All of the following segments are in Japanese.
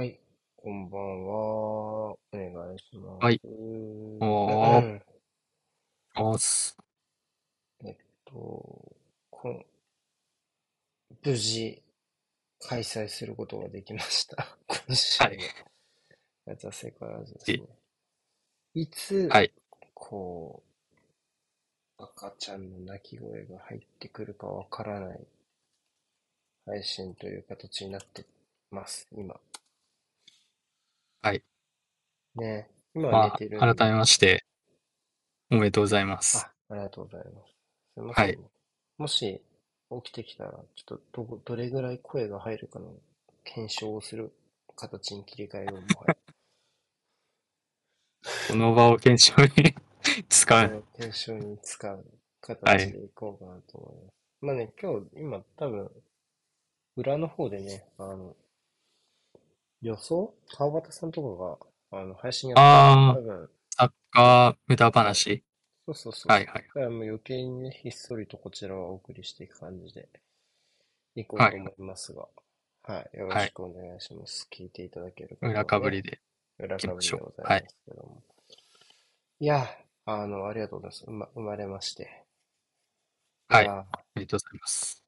はい、こんばんは。お願いします。はい。おー、おーす。えっと、こん、無事開催することができました。今週のはい。やつはセカラジですね。いつ、はい。こう、赤ちゃんの泣き声が入ってくるかわからない配信という形になってます、今。はい。ね。今は寝まあ、てるんで。改めまして、おめでとうございます。あ、ありがとうございます。すいませんい。もし起きてきたら、ちょっとど、どれぐらい声が入るかの検証をする形に切り替えようもはや。この場を検証に使う。検証に使うはい。形でいこうかなと思います。まあね、今日、今多分、裏の方でね、あの、予想川端さんとかが、あの、配信やってるんで、あー、多分、サッカー無駄はい。話そうそうそう。はいはい。だからもう余計にね、ひっそりとこちらはお送りしていく感じでいこうはい。と思いますが、はい。よろはい。しくお願いします。聞いていただける方裏かぶりで裏かぶりで。ございまはい。すけども。いや、あの、ありがとうございます。うま、生まれまして。いはい。や、ありがとうございます。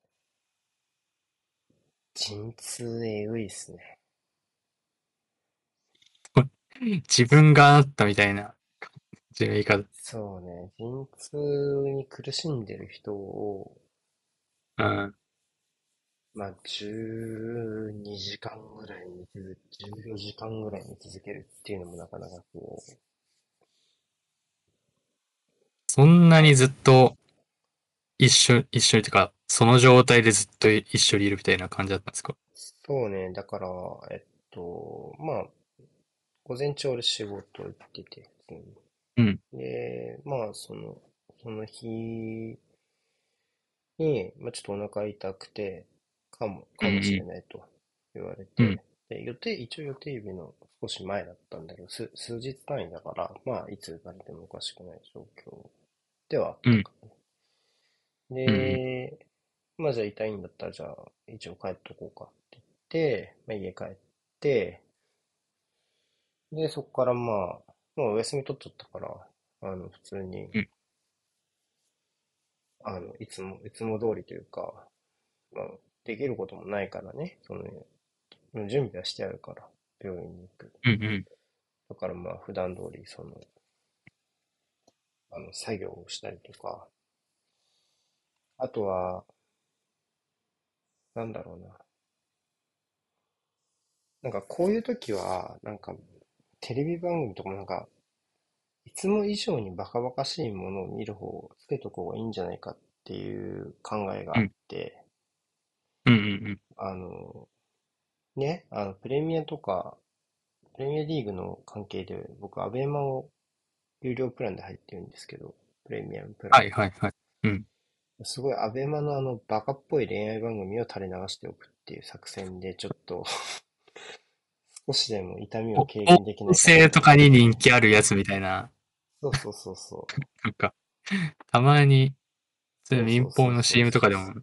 陣痛えぐいっすね。自分があったみたいな感じの言い方。そうね、陣痛に苦しんでる人を、うん。まあ、12時間ぐらいに続14時間ぐらいに続けるっていうのもなかなかこう、そんなにはい。ずっと一緒、一緒にというか、その状態でずっと一緒にいるみたいな感じだったんですか？そうね、だから、えっと、まあ、午前中俺仕事行ってて、うん。に。で、まあ、その、その日に、まあ、ちょっとお腹痛くて、かも、かもしれうんないと言われうん。うん。て、で、予定、一応予定日の少し前だったんだけど、数、数日単位だから、まあ、いつ生まれてもおかしくない状況ではあっうん。たからうん。ね。で、まあ、じゃあ痛いんだったら、じゃあ、一応帰っとこうかって言って、まあ、家帰って、で、そこからまあ、もうお休み取っちゃったから、あの、普通に、うん。あの、いつも、いつも通りというか、まあ、できることもないからね、その、準備はしてあるから、病院に行く。うん。うん。だからまあ、普段通り、その、あの、作業をしたりとか、あとは、なんだろうな。なんかこういう時は、なんか、テレビ番組とかもなんか、いつも以上にバカバカしいものを見る方をつけとこうがいいんじゃないかっていう考えがあっうん。て、うん。うん。あの、ね、あの、プレミアとか、プレミアリーグの関係で、僕、アベマを有料プランで入ってるんですけど、プレミアムプラン。はいはいはい。うん。すごい、アベマのあの、バカっぽい恋愛番組を垂れ流しておくっていう作戦で、ちょっと少しでも痛みを、軽減できないかな校生と。かに人気あるやつみたいな、そうそうそうそう。なんか、たまに、そういうそうそ民放の CM と。かでも、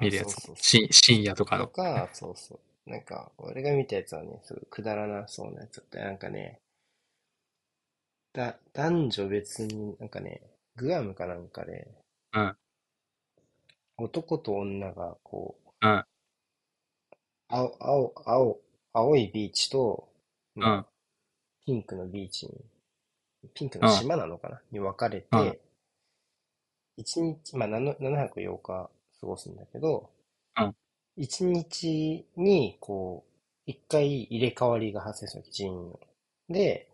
見るやつ。深夜と。かの。とか、そうそう。なんか、俺が見たやつはね、すごいくだらなそうなやつだって、なんかね、だ、男女別になんかね、グアムかなんかで、うん。男と女がこう、うん。青、青、青、青いビーチと、まあ、うん。ピンクのビーチに、ピンクのうん。島なのかなに分かれうん。て、一日、まあ、7、7泊8日過ごすんだけど、うん。一日に、こう、一回入れ替わりが発生する人員の。で、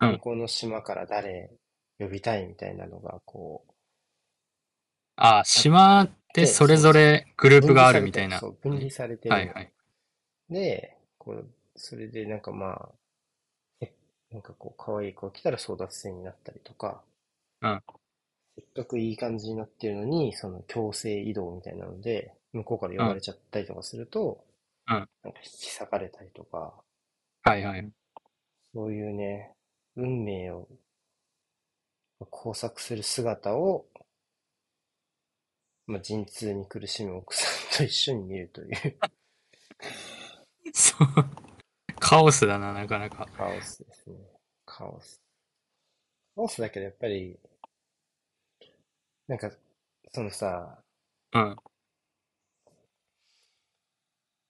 向うん。こうの島から誰呼びたいみたいなのが、こう、あ、あっ島ってて、それ。ぞれグループ分がある。るみたいな。そう、分離されてるの。はいはい。で、こう、それでなんかまあ、え、なんかこう、可愛い子が来たら争奪戦になったりとか、うん。せっかくいい感じになってるのに、その強制移動みたいなので、向こうから呼ばうん。れちゃったりとかすると、うん。なんか引き裂かれたりとか、はいはい。そういうね、運命を交錯する姿を、まあ、陣痛に苦しむ奥さんと一緒に見るという。そう。カオスだな、なかなか。カオスですね。カオス。カオスだけどやっぱり、なんか、そのさ、うん、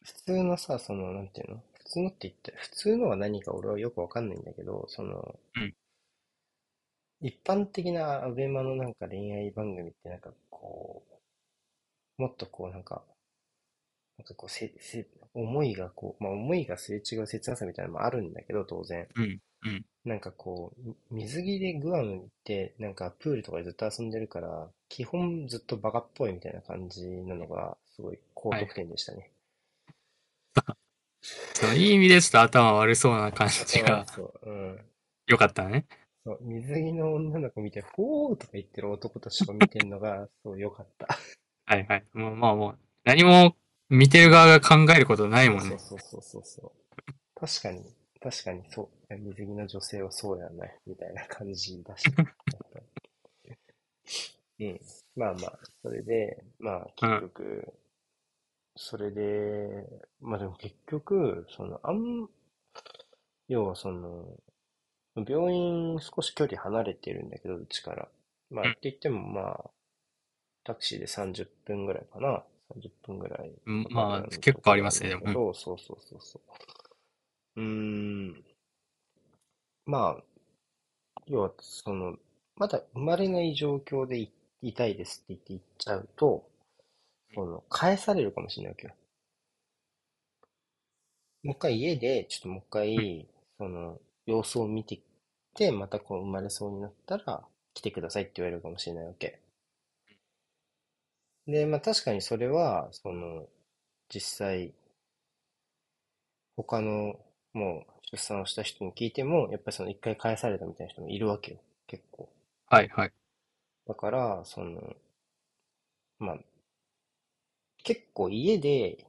普通のさ、その、なんていうの？普通のって言って、普通のは何か俺はよくわかんないんだけど、その、うん、一般的なアベマのなんか恋愛番組ってなんかこう、もっとこうなんか、なんかこうせ、せ、思いがこう、まあ思いがすれ違う切なさみたいなのもあるんだけど、当然。うん、うん。なんかこう、水着でグアム行って、なんかプールとかでずっと遊んでるから、基本ずっとバカっぽいみたいな感じなのが、すごい高得点でしたね。そのいい意味でちょっと頭悪そうな感じがそう、うん。よかったね。そう、水着の女の子見て、ほーとか言ってる男たちを見てんのが、そう、よかった。はいはい。もう、まあもう、何も見てる側が考えることないもんね。そうそうそうそう。確かに、確かにそう。水着の女性はそうやないみたいな感じだし。うん。まあまあ、それで、まあ結局、うん、それで、まあでも結局、その、あん、要はその、病院少し距離離れてるんだけど、うちから。まあって言ってもまあ、タクシーで30分ぐらいかな。30分ぐらい。まあ、結構ありますね、でも。そうそうそうそう。うーん。まあ、要は、その、まだ生まれない状況でいいたいですって言って行っちゃうと、その、返されるかもしれないわけよ。もう一回家で、ちょっともう一回、その、様子を見てきて、またこう生まれそうになったら、来てくださいって言われるかもしれないわけ。で、まあ確かにそれは、その、実際、他の、もう出産をした人に聞いても、やっぱりその一回返されたみたいな人もいるわけよ、結構。はいはい。だから、その、まあ、結構家で、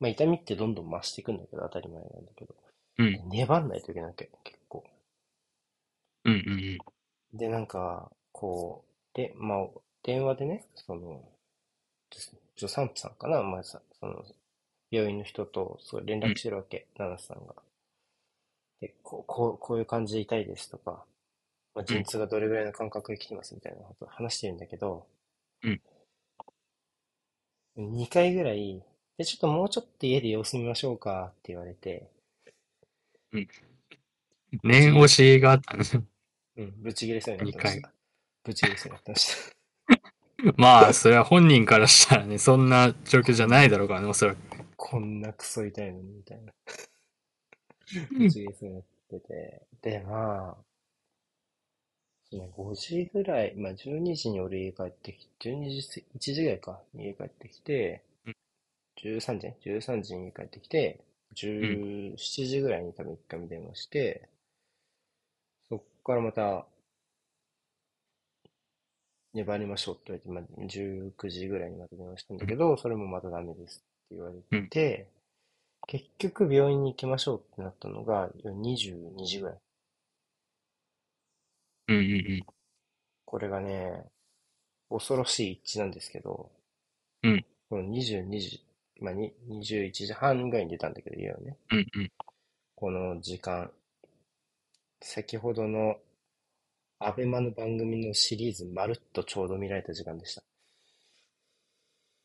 まあ痛みってどんどん増していくんだけど、当たり前なんだけど、うん。粘んないといけないわけ、結構。うんうんうん。で、なんか、こう、で、まあ、電話でね、その、助産婦さんかな、まあさ、その、病院の人とすごい連絡してるわけ、七瀬さんが。で、こう、こう、こういう感じで痛いですとか、まあ、陣痛がどれぐらいの間隔で来てますみたいなこと話してるんだけど、うん。2回ぐらい、で、ちょっともうちょっと家で様子見ましょうかって言われて、うん。念押しがあったんですよ。うん、ぶち切れそうになってました。ぶち切れそうになってました。まあ、それは本人からしたらね、そんな状況じゃないだろうからね、おそらく。こんなクソ痛いのに、みたいな。ぶち切れそうになってて。で、まあ、5時ぐらい、まあ12時に俺家帰ってきて、12時、1時ぐらいか、家帰ってきて、13時 ?13 時に家帰ってきて、17時ぐらいに多分一回目電話して、そっからまた粘りましょうって言われて、まあ、19時ぐらいにまた電話したんだけど、それもまたダメですって言われて、結局病院に行きましょうってなったのが22時ぐらい。うんうんうん。これがね、恐ろしい一致なんですけど、うん。この22時、まあ、21時半ぐらいに出たんだけど、家をね。うんうん。この時間、先ほどのアベマの番組のシリーズまるっとちょうど見られた時間でした。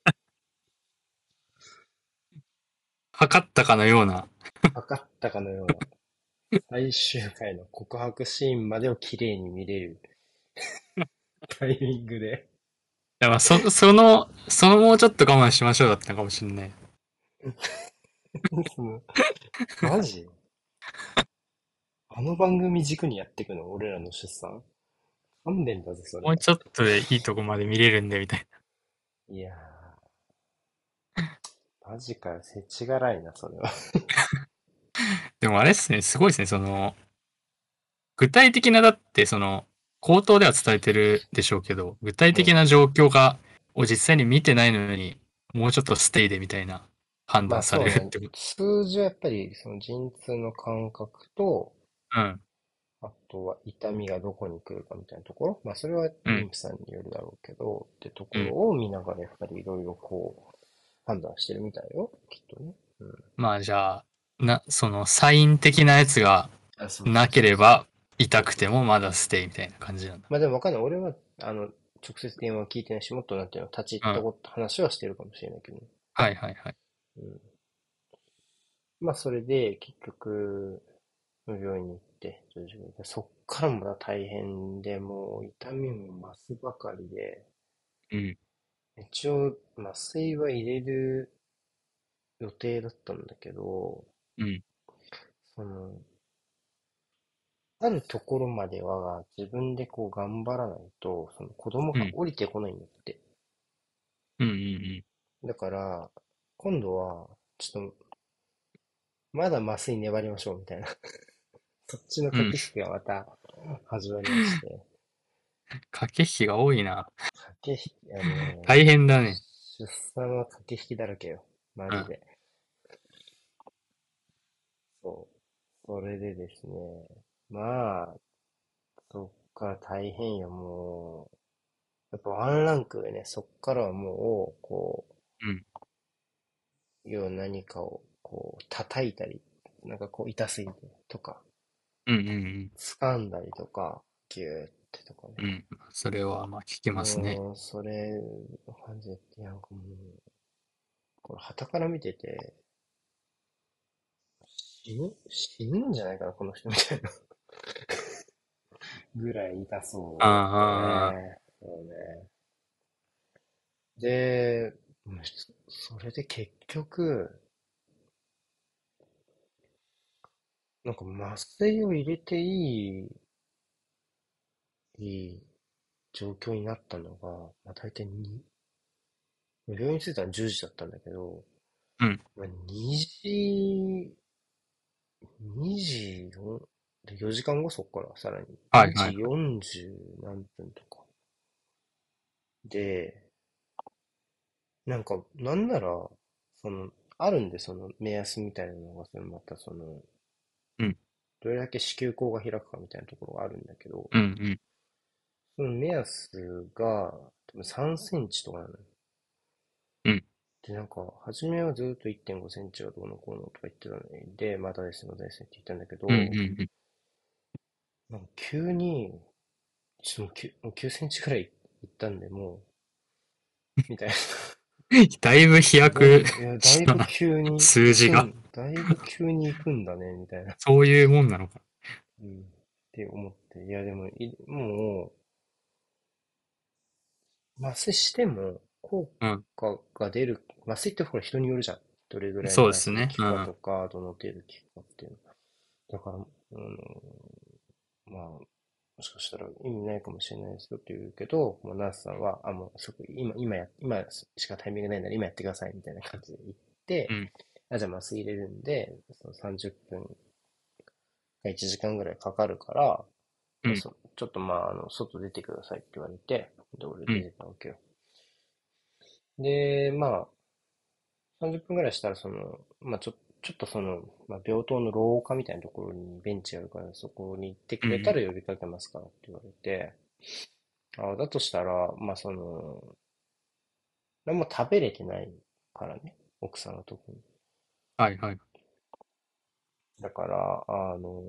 測ったかのような。測ったかのような。最終回の告白シーンまでを綺麗に見れる タイミングで。いやまあそ、その、そのもうちょっと我慢しましょうだったのかもしんない。マジ？あの番組軸にやっていくの俺らの出産勘弁だぜ、それ。もうちょっとでいいとこまで見れるんで、みたいな。いやー。マジかよ、せちがらいな、それは。でもあれっすね、すごいですね、その、具体的な、だって、その、口頭では伝えてるでしょうけど、具体的な状況が、を実際に見てないのに、もうちょっとステイでみたいな判断されるってこと、まあね、数字はやっぱり、その陣痛の感覚と、うん。あとは痛みがどこに来るかみたいなところ？まあそれは妊婦さんによるだろうけど、ってところを見ながらやっぱりいろいろこう判断してるみたいよ。きっとね。うん。まあじゃあ、な、その、サイン的なやつがあ、そうなければ、痛くてもまだステイみたいな感じなんだ。まあでもわかんない。俺は、あの、直接電話聞いてないし、もっとなんていうの、立ち入ったこと、話はしてるかもしれないけどね。はいはいはい。うん。まあそれで、結局、病院に行って、そっからもまだ大変で、もう痛みも増すばかりで、うん。一応麻酔は入れる予定だったんだけど、うん。その、あるところまでは自分でこう頑張らないと、その子供が降りてこないんだって。うんうんだから、今度は、ちょっと、まだ麻酔粘りましょうみたいな。そっちの駆け引きがまた始まりまして。うん。駆け引きが多いな。駆け引き、あのー大変だね。出産は駆け引きだらけよ。マジで。そう。それでですね。まあ、そっから大変よ、もう。やっぱワンランク上ね、そっからはもう、こう、うん。要は何かを、こう、叩いたり、なんかこう、痛すぎてとか、うんうん掴んだりとか、ギューってとかね。うん。うん。それはまあ聞きますね。もう、それ、感じで、なんかもう、これ、傍から見てて、死ぬ、死ぬんじゃないかな、この人みたいな。ぐらい痛そうあああ。そうね。で、それで結局、なんか麻酔を入れていい、いい状況になったのが、まあ、大体に、病院に着いたのは10時だったんだけど、うん。まあ、2時、2時よで4時間後そっからさらに、はいはい。2時40何分とか。で、なんか、なんなら、その、あるんで、その目安みたいなのが、そのまたその、うんどれだけ子宮口が開くかみたいなところがあるんだけど、うんうん。その目安が、多分3センチとかなのよ。うんで、なんか、初めはずっと1.5センチがどうのこうのとか言ってたのに、で、またです、またですって言ったんだけど、うんうんうん。なんか急に、ちょっともう 9, もう9センチくらいいったんで、もう、みたいな。だいぶ飛躍いや、だいぶ急に、数字がうんだいぶ急に行くんだね、みたいな。そういうもんなのか。うん。って思って、いや、でも、いもう、麻酔しても、効うん。果が出る、麻酔ってほら人によるじゃん。どれぐらいの効くかとか、どの程度効くかっていうの。だから、うん、まあ、もしかしたら意味ないかもしれないですよって言うけど、もうナースさんは、あ、もうそこ、今、今や、今しかタイミングないなら今やってくださいみたいな感じで言って、うんあ、じゃあ麻酔入れるんで、その30分か1時間ぐらいかかるから、うんそちょっとまあ、あの、外出てくださいって言われて、で、俺出てたわけよ。で、まあ、30分ぐらいしたら、その、まあ、ちょ、ちょっとその、まあ、病棟の廊下みたいなところにベンチがあるから、そこに行ってくれたら呼びかけますからって言われて、あだとしたら、まあ、その、何も食べれてないからね、奥さんのとこに。はいはい。だから、あの、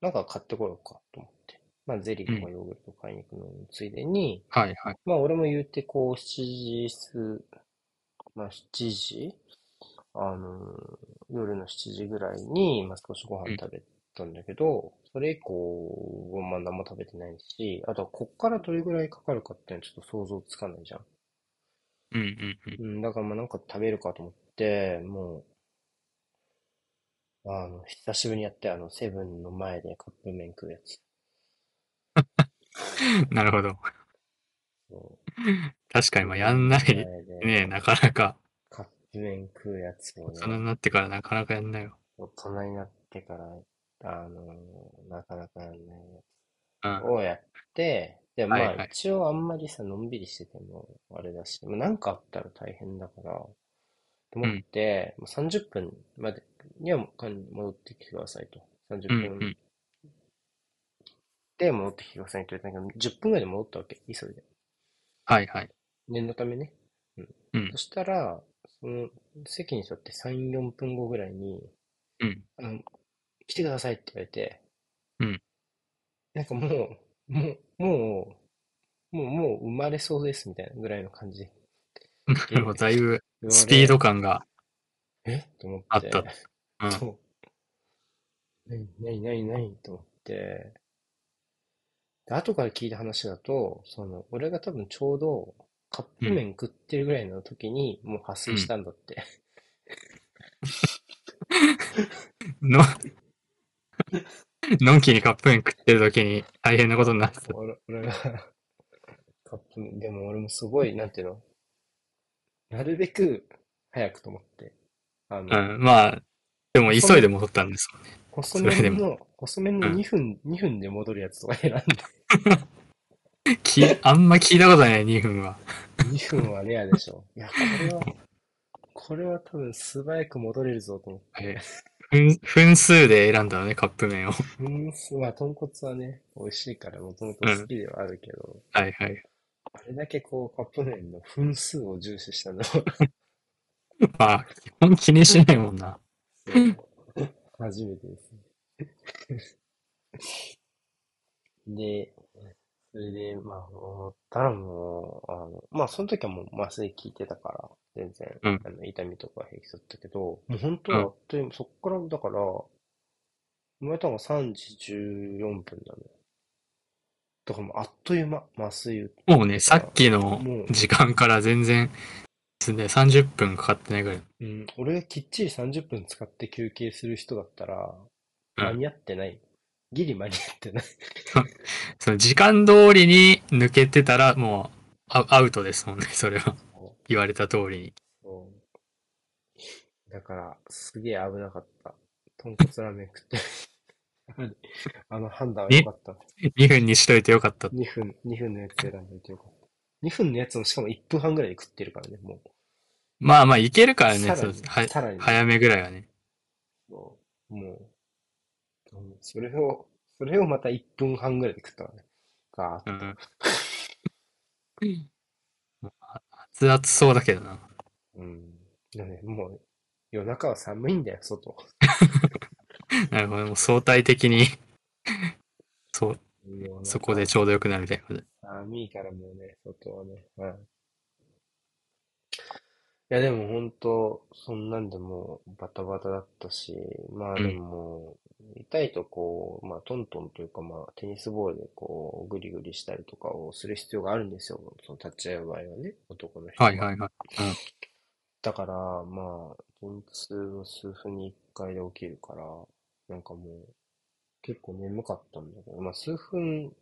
なんか買ってこようかと思って。まあ、ゼリーとかヨーグルト買いに行くのについでに、はいはい。まあ、俺も言って、こう、7時す、まあ、7時あの、夜の7時ぐらいに、まあ、少しご飯食べたんだけど、それ以降、まあ、何も食べてないし、あとは、こっからどれぐらいかかるかっていうのはちょっと想像つかないじゃん。うんうんうん。うん、だからまあなんか食べるかと思って、もう、あの、久しぶりにやって、あの、セブンの前でカップ麺食うやつ。なるほど。そ確かにう。まあやんないねなかなか。麺食うやつを大人ね、になってからなかなかやんないよ。大人になってから、あの、なかなかやんないやうん。つをやって、で、まあはいはい一応あんまりさ、のんびりしててもあれだし、まあなんかあったら大変だから、と思って、もう30分までには戻ってきてくださいと。30うんう分ん。で戻ってきてくださいって言われたけど、10分ぐらいで戻ったわけ、急いで。はいはい。念のためね。うん。うんそしたら、その席に座って3、4分後ぐらいに、うん。あの、来てくださいって言われて、うん。なんかもう、もう、もう、もう、もう生まれそうですみたいなぐらいの感じ。なるほど、だいぶスピード感がえ？と思って。あった。うん。そう。なになになになにと思って。で、後から聞いた話だと、その、俺が多分ちょうどカップ麺食ってるぐらいの時にもう発生したんだって。の、のんきにカップ麺食ってる時に大変なことになってた。俺俺がカップ麺、でも俺もすごい、なんていうの？なるべく早くと思って。あの、うん。まあ、でも急いで戻ったんですよね。細麺の、細麺のうん2分、2分で戻るやつとか選んで、き、あんま聞いたことない2分は。2分はレアでしょ。いや、これは、これは多分素早く戻れるぞと思って。分、分数で選んだのね、カップ麺を。うん、まあ、豚骨はね、美味しいからもともと好きではあるけど、はいはい。あれだけこう、カップ麺の分数を重視したのは、まあ、基本気にしないもんな。初めてですね。で、それで、まあ、思ったらもう、あの、まあ、その時はもう麻酔効いてたから、全然、うんあの、痛みとか平気だったけど、もう本当はあっという間、そっから、だから、生まれたのが3時14分なのよ。だからもうあっという間、麻酔打ってもうね、さっきのもう時間から全然、ですね、30分かかってないぐらい。うん、俺がきっちり30分使って休憩する人だったら、うん間に合ってない。ギリ間に合ってない。その時間通りに抜けてたら、もうアアウトですもんね、それは。言われた通りに。だから、すげえ危なかった。豚骨ラーメン食って。あの判断は良かった。2分にしといてよかった。2分、2分のやつ選んでおいてよかった。2分のやつもしかも1分半ぐらいで食ってるからね、もう。まあまあ、いけるからね、さらに早めぐらいはね。もう、うんそれを、それをまた1分半ぐらいで食ったからね。ガーッうん。熱々そうだけどな。うん。でもね、もう、夜中は寒いんだよ、外。なるほど、もう相対的に そう、そこでちょうどよくなるみたいな。寒いからもうね、外はね。はい。いや、でも本当、そんなんでもうバタバタだったし、まあでも、痛いとこう、まあトントンというかまあテニスボールでこう、グリグリしたりとかをする必要があるんですよ。その立ち会う場合はね、男の人は。はいはいはい。だから、まあ、陣痛の数分に一回で起きるから、なんかもう、結構眠かったんだけど、まあ数分、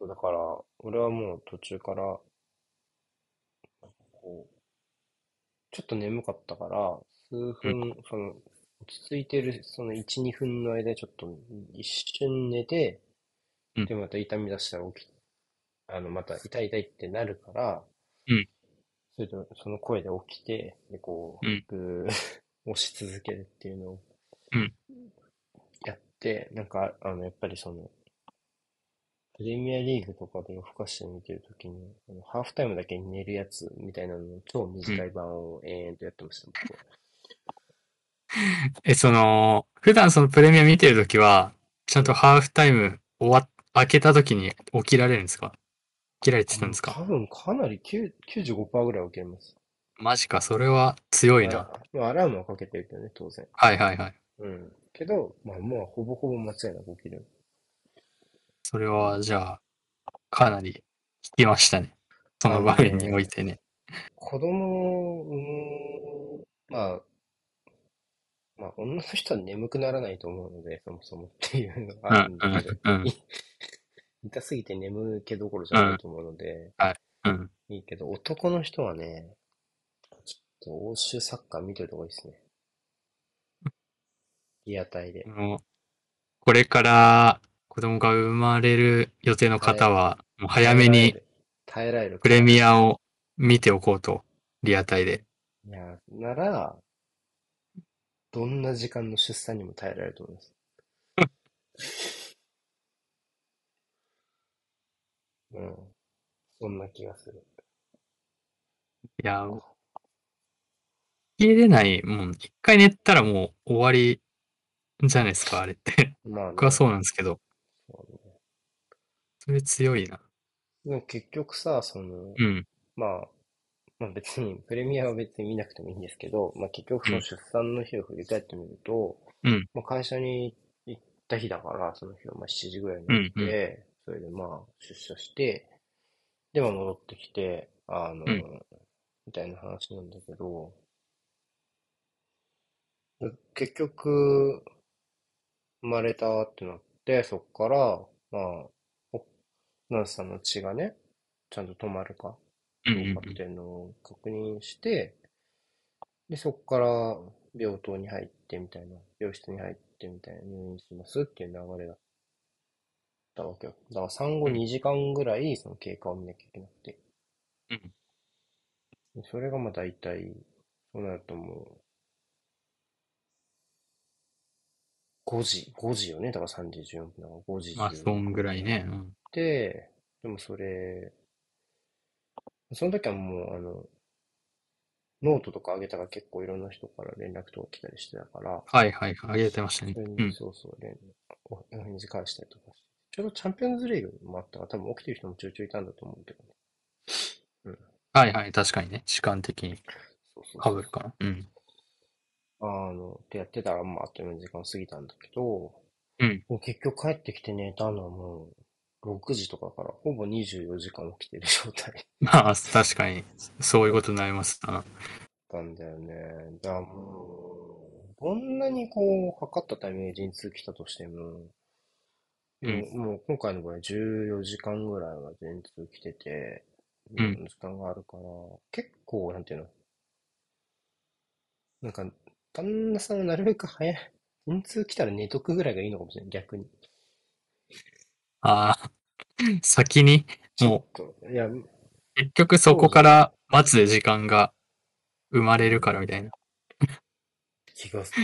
そうだから、俺はもう途中から、こう、ちょっと眠かったから、数分、その、落ち着いてる、その1、2分の間、ちょっと一瞬寝て、うん。で、また痛み出したら起き、あの、また痛い痛いってなるから、うん。それと、その声で起きて、で、こう、うん。ぐー 押し続けるっていうのをうん、やって、なんか、あの、やっぱりその、プレミアリーグとかで夜更かして見てるときに、あのハーフタイムだけに寝るやつみたいなのの超短い版を延々とやってました、僕は え、その、普段そのプレミア見てるときは、ちゃんとハーフタイム終わっ、開けたときに起きられるんですか？起きられてたんですか？多分かなり9 95%ぐらい起きれます。マジか、それは強いな。あまあアラームはかけてるけどね、当然。はいはいはい。うん。けど、まあ、もうほぼほぼ間違いなく起きる。それは、じゃあ、かなり効きましたね。その場面においてね。子供を産む、まあ、まあ、女の人は眠くならないと思うので、そもそもっていうのがあるんだけど、うんうんうん痛すぎて眠気どころじゃないと思うので、うん。いいけど、男の人はね、ちょっと欧州サッカー見てるとこいいですね。リアタイで。これから子供が生まれる予定の方は、もう早めに耐えられる。プレミアを見ておこうと、リアタイで。いや、なら、どんな時間の出産にも耐えられると思います？うん。そんな気がする。いや、きれないもん。一回寝たらもう終わりじゃないですか、あれって。まあね。僕はそうなんですけど、そうねそれ強いな。でも結局さ、その、うん。まあ、まあ別に、プレミアは別に見なくてもいいんですけど、まあ結局その出産の日を振り返ってみると、うん。まあ会社に行った日だから、その日はまあ7時ぐらいに起きて、それでまあ出社して、でまあ戻ってきて、あの、うん。みたいな話なんだけど、結局、生まれたってなって、そっから、まあ、おナースさんの血がね、ちゃんと止まるか、かっていうのを確認して、で、そこから病棟に入ってみたいな、病室に入ってみたいな、入院しますっていう流れだったわけよ。だから産後うん2時間ぐらいその経過を見なきゃいけなくて。うんでそれがまあ大体、そうなるともう、5時、5時よね。だから3時14分だから5時まあ、そんぐらいね。うん。で、でもそれ、その時はもう、あの、ノートとかあげたら結構いろんな人から連絡とか来たりしてたから、はいはい、あげてましたね。うん。そうそう、連おお返事返したりとか。ちょうどチャンピオンズリーグもあったから、多分起きてる人もちょいちょいいたんだと思うけどね。はいはい、確かにね。時間的にそうそう被るかな。うん。あの、ってやってたら、まあ、あっという間に時間過ぎたんだけど、うんもう結局帰ってきて寝たのはもう、6時とかから、ほぼ24時間起きてる状態 まあ、確かに、そういうことになりますな。だったんだよね。だからもう、どんなにこう、測ったタイミングで陣痛来たとしても、うんもうもう今回の場合14時間ぐらいは陣痛来てて、うん時間があるから、結構、なんていうの、なんか、旦那さんはなるべく早い、陣痛来たら寝とくぐらいがいいのかもしれない、逆に。ああ、先に、もと、いや、う、結局そこから待つ時間が生まれるからみたいな。気がす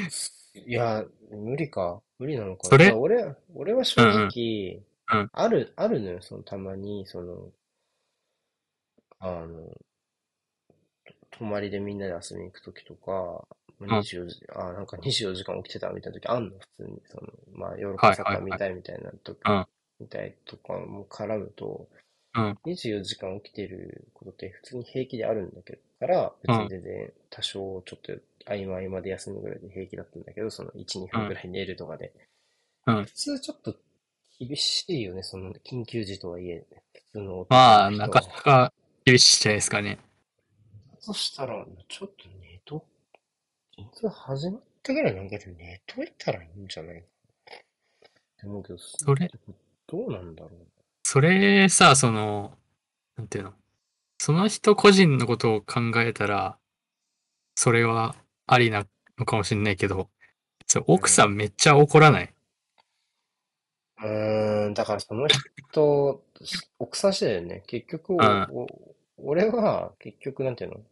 いや、無理か。無理なのかな。それ？俺、俺は正直、うんうん。ある、あるのよ、その、たまに、その、あの、泊まりでみんなで遊びに行くときとか、まあん24時、あ、なんか24時間起きてたみたいなときあんの、普通に。その、まあ、ヨーロッはいパサッカー見たいみたいなとき、うんみたいとかも絡むと、うん24時間起きてることって普通に平気であるんだけど、から、別に全然多少ちょっと合間合間で休むぐらいで平気だったんだけど、その1、2分ぐらい寝るとかで。うん普通ちょっと厳しいよね、その緊急時とはいえ、普通の男まあ、なかなか厳しいじゃないですかね。そしたら、ちょっと寝と、実は始まったぐらいなんだけど、寝といたらいいんじゃない。って思うけど、それどうなんだろう。それさ、その、なんていうの？その人個人のことを考えたら、それはありなのかもしれないけど、そう奥さんめっちゃ怒らない？うーん、だからその人、奥さん次第だよね。結局、おうんお俺は、結局、なんていうの？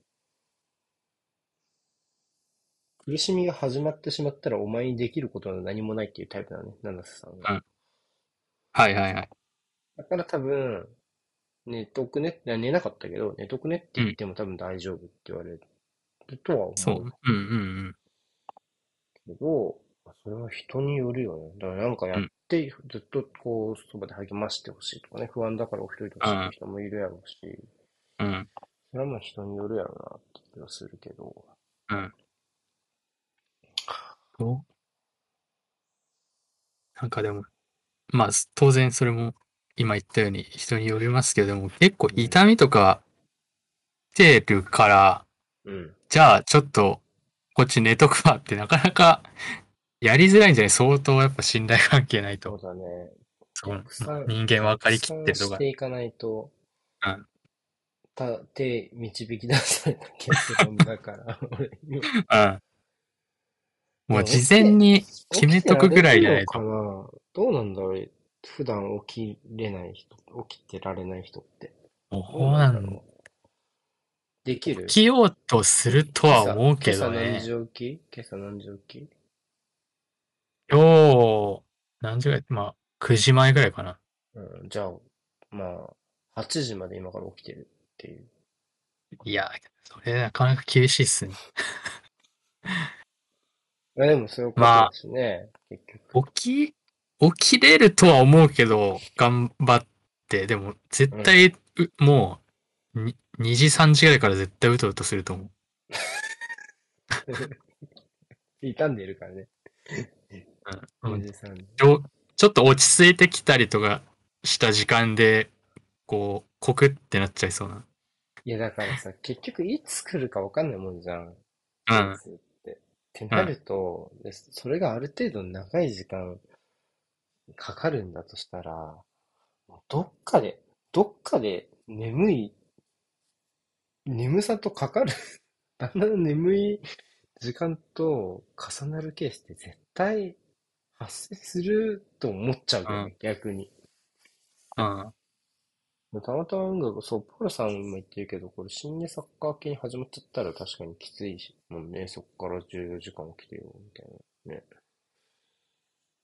苦しみが始まってしまったらお前にできることは何もないっていうタイプなのね、七瀬さんが。はいはいはい。だから多分、寝とくね、寝なかったけど、寝とくねって言っても多分大丈夫って言われるとは思そう。ううんうんけど、それは人によるよね。だからなんかやって、ずっとこう、そばで励ましてほしいとかね、不安だからお一人でほしいって人もいるやろうし、うん。うん。それはまあ人によるやろうなって気がするけど、どうなんかでも、まあ当然それも今言ったように人によりますけど、でも結構痛みとか来てるから、うん。じゃあちょっとこっち寝とくわってなかなか やりづらいんじゃない？相当やっぱ信頼関係ないと。そうだね。人間分かりきってるとかし。ていかないと、うんた、手導き出された気がするんだから、俺うん。もう事前に決めとくぐらいじゃないと。どうなんだろう普段起きれない人、起きてられない人って。どうなんろうできる？起きようとするとは思うけど今朝今ね。朝何時起き？今朝何時起き？今日、何時ぐらい？まあ、9時前ぐらいかな。うん、じゃあ、まあ、8時まで今から起きてるっていう。いや、それなかなか厳しいっすね。まあでもそういうことまあだしね、結局。起き、起きれるとは思うけど、頑張って、でも絶対、うもう、に2時3時ぐらいから絶対うとうとすると思う。傷んでるからね。うんちょっと落ち着いてきたりとかした時間で、こう、コクってなっちゃいそうな。いやだからさ、結局いつ来るかわかんないもんじゃん。うん。って。なると、でそれがある程度長い時間かかるんだとしたら、どっかで、どっかで眠い、眠さとかかる、だんだん眠い時間と重なるケースって絶対発生すると思っちゃうけどね、逆に。うん。たまたま運が、そう、ポールさんも言ってるけど、これ深夜サッカー系に始まっちゃったら確かにきついし、もんね、そっから14時間起きてよ、みたいな。ね。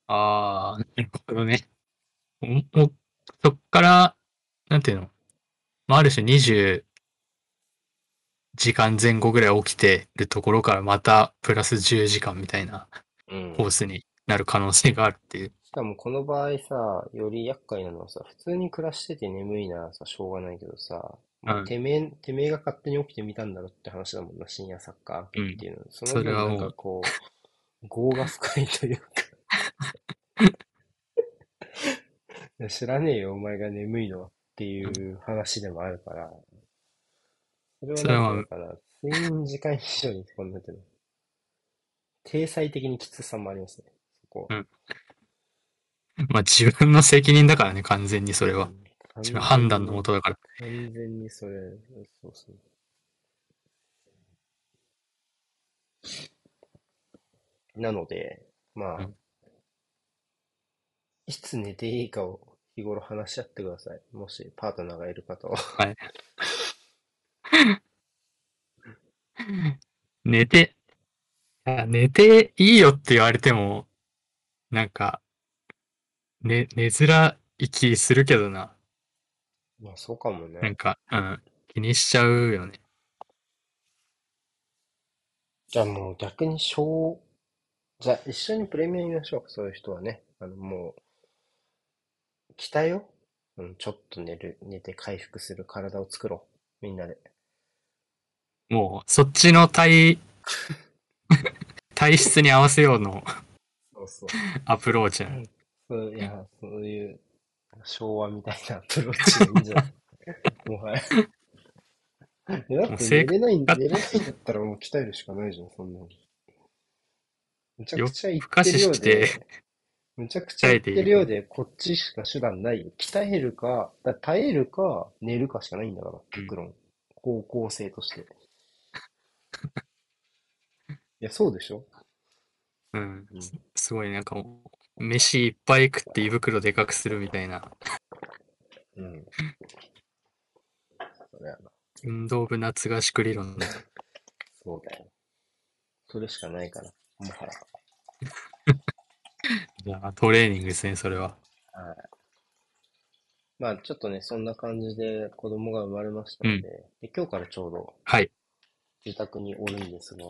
ああ、なるほどね。ももうそっから、なんていうの？まあ、ある種20時間前後ぐらい起きてるところからまたプラス10時間みたいなうんコースになる可能性があるっていう。しかもこの場合さ、より厄介なのはさ、普通に暮らしてて眠いならさ、しょうがないけどさ、うん。てめえ、てめえが勝手に起きてみたんだろって話だもんな、深夜サッカーっていうの。その分なんそれはもうかこう、業が深いというか。いや知らねえよ、お前が眠いのはっていう話でもあるから、それはなんていうのかな、睡眠時間以上にこんなていうの、体裁的にきつさもありますね、そこは。まあ自分の責任だからね、完全にそれは。うん自分判断のもとだから。完全にそれ、そうそう。なので、まあ、うんいつ寝ていいかを日頃話し合ってください。もしパートナーがいる方は。はい。寝て、寝ていいよって言われても、なんか、ね、寝づらい気するけどな。まあそうかもね。なんか、うん、気にしちゃうよね。じゃあもう逆に小、じゃあ一緒にプレミア見ましょうか、そういう人はね。あのもう、来たよ。うん、ちょっと寝る、寝て回復する体を作ろう。みんなで。もう、そっちの体、体質に合わせようのそうそう。アプローチなの。そういや、そういう昭和みたいなアプローチがいいんじゃない もはや。えだって寝れないん、寝れないんだったらもう鍛えるしかないじゃん、そんなの。むちゃくちゃ言ってるようで、むちゃくちゃ言ってるようで、こっちしか手段ないよ。鍛えるか、だ耐えるか、寝るかしかないんだから、極論。高校生として。いや、そうでしょ？うんうん。すごいなんか飯いっぱい食って胃袋でかくするみたいな、うん。それやな。運動部夏合宿理論だ。そうだよ。それしかないから、もはや。じゃあ、トレーニングですね、それは。はい。まあ、ちょっとね、そんな感じで子供が生まれましたので、で今日からちょうどはい。自宅におるんですが、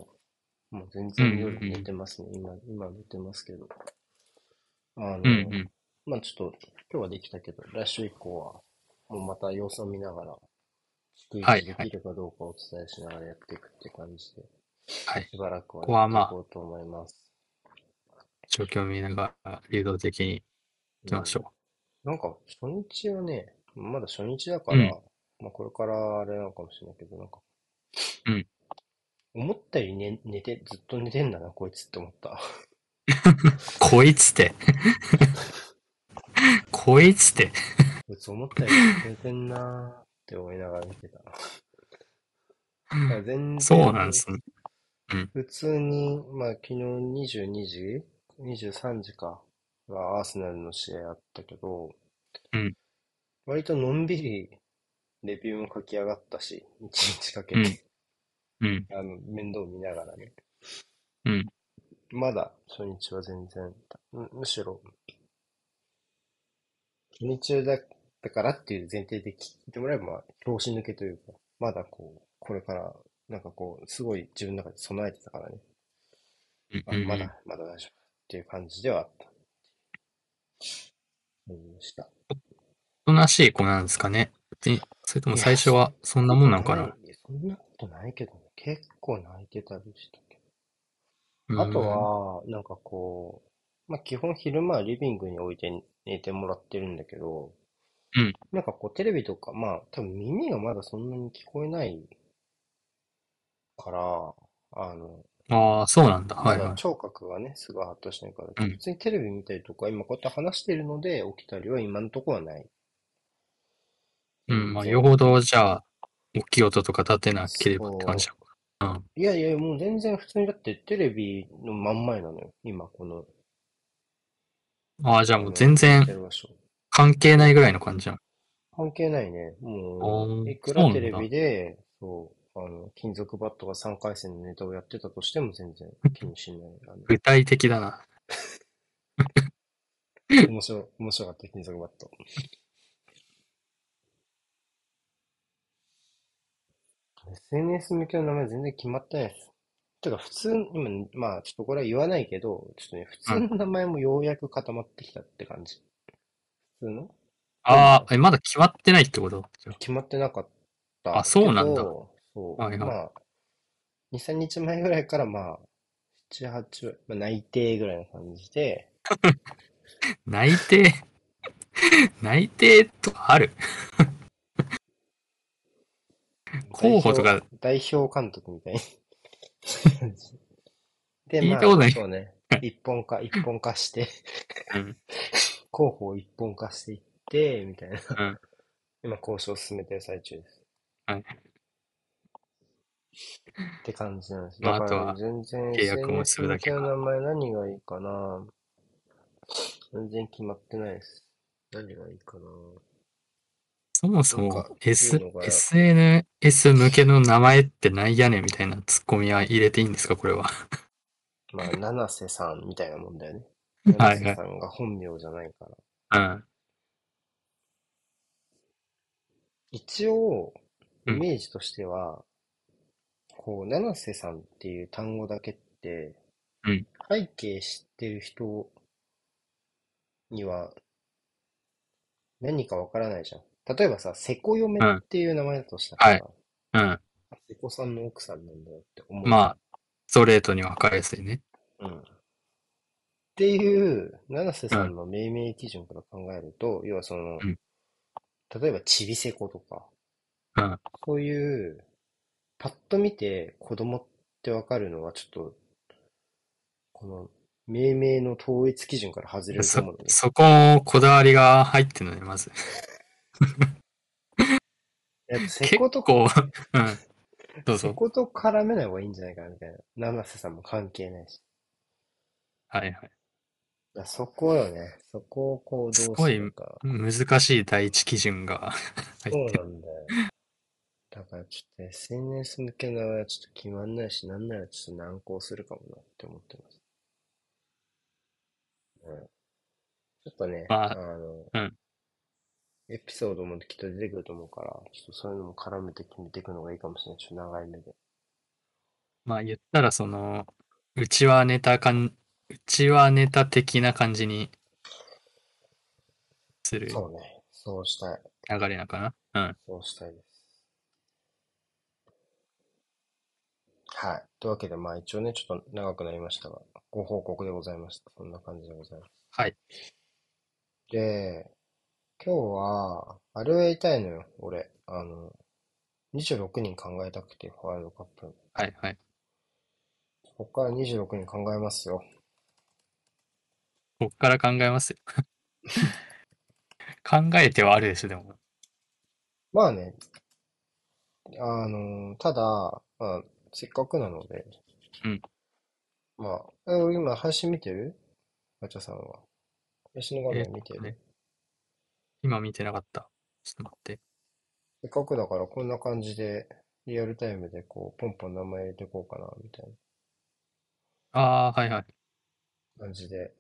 もう全然夜うんうんうん寝てますね。今、今寝てますけど。あの、うんうん。まあちょっと、今日はできたけど、来週以降は、もうまた様子を見ながら、逐はい一できるかどうかお伝えしながらやっていくって感じで、はい。しばらくはやっていこうと思います。状況を見ながら、流動的に行きましょなんか、初日はね、まだ初日だから、うんまあこれからあれなのかもしれないけど、なんか、うん思ったより寝、寝て、ずっと寝てんだな、こいつって思った。う。こいつって。こいつって。こいつ思ったより寝てんなーって思いながら見てた。全然、そうなんですね。普通に、まあ昨日22時 ?23 時か。がアーセナルの試合あったけど、うん割とのんびりレビューも書き上がったし、一日かけうんて、うん。あの、面倒見ながらね。うん。まだ初日は全然、むむしろ、初日だったからっていう前提で聞いてもらえば、まあ、拍子抜けというか、まだこう、これから、なんかこう、すごい自分の中で備えてたからね。あ、まだ、まだ大丈夫っていう感じではあった。そうでした。おとなしい子なんですかね。別にそれとも最初はそんなもんなのかな。そんなことないけどね。結構泣いてたりした。あと、は、なんかこう、まあ基本昼間はリビングに置いて寝てもらってるんだけど、うんなんかこうテレビとか、まあ多分耳がまだそんなに聞こえないから、あの、ああ、そうなんだ。はいはい。聴覚がね、すぐ発達しないから、うん普通にテレビ見たりとか、今こうやって話してるので起きたりは今のところはない。うん、まあ、よほどじゃあ、大きい音とか立てなければって感じだ。うん。いやいや、もう全然普通にだってテレビの真ん前なのよ。今この。ああ、じゃあもう全然やってる場所関係ないぐらいの感じじゃん。関係ないね。もう、いくそうなんだらテレビで、そう、あの、金属バットが3回戦のネタをやってたとしても全然 気にしない。あの具体的だな。面白い、面白かった、金属バット。SNS 向けの名前全然決まってないです。てか普通、今、まあちょっとこれは言わないけど、ちょっとね、普通の名前もようやく固まってきたって感じ。普通の？ああ、え、まだ決まってないってこと？決まってなかった。あそうなんだそう。はいはいまあ、2、3日前ぐらいからまあ、7、8、まあ、内定ぐらいの感じで、内定？内定とかある？候補とか代表監督みたいな感じ。で、まあ、そうね。一本化、一本化して、うん。候補を一本化していって、みたいな。うん今、交渉を進めてる最中です。はい。って感じなんです。まあとは全然契約もするだけ名前何がいいかな全然決まってないです。何がいいかなそもそもなんか S 向けの名前ってなんやねんみたいなツッコミは入れていいんですかこれは。まあ、七瀬さんみたいなもんだよね。はい七瀬さんが本名じゃないから。うん。一応、イうんメージとしては、こう、七瀬さんっていう単語だけって、うん背景知ってる人には何かわからないじゃん。例えばさ、瀬古嫁っていう名前だとしたらさ、うん。瀬古さんの奥さんなんだよって思う。まあ、ストレートに分かりやすいね。うん。っていう、七瀬さんの命名基準から考えると、要はその、うん例えばちびせことか、うん。そういう、パッと見て子供ってわかるのはちょっと、この、命名の統一基準から外れるとそ思うのね。、そこ、こだわりが入ってるのね、まず。結構、うん。どうぞ。瀬古と絡めない方がいいんじゃないかなみたいな。七瀬さんも関係ないし。はいはい。そこよね。そこをこうどうすすごいるか。難しい第一基準がそ う入ってる。なんだよ。だからちょっと SNS 向けのはちょっと決まんないし、なんならちょっと難航するかもなって思ってます。うん。ちょっとね、まあの、うんエピソードもきっと出てくると思うから、ちょっとそういうのも絡めて決めていくのがいいかもしれない。ちょっと長い目で。まあ言ったらその、うちはネタかん、うちはネタ的な感じにするそうね。そうしたい。流れなのかな？うん。そうしたいです。はい。というわけで、まあ一応ね、ちょっと長くなりましたが、ご報告でございました。そんな感じでございます。はい。で、今日は、あれをやりたいのよ、俺。あの、26人考えたくて、ワールドカップ。はいはい。ここから26人考えますよ。こっから考えますよ。考えてはあるでしょ、でも。まあね、あの、ただ、まあ、せっかくなので、うん。まあ、え今配信見てる？ガチャさんは。配信の画面見てる、今見てなかった。ちょっと待って。せっかくだからこんな感じで、リアルタイムでこう、ポンポン名前入れていこうかな、みたいああ、はいはい。な感じで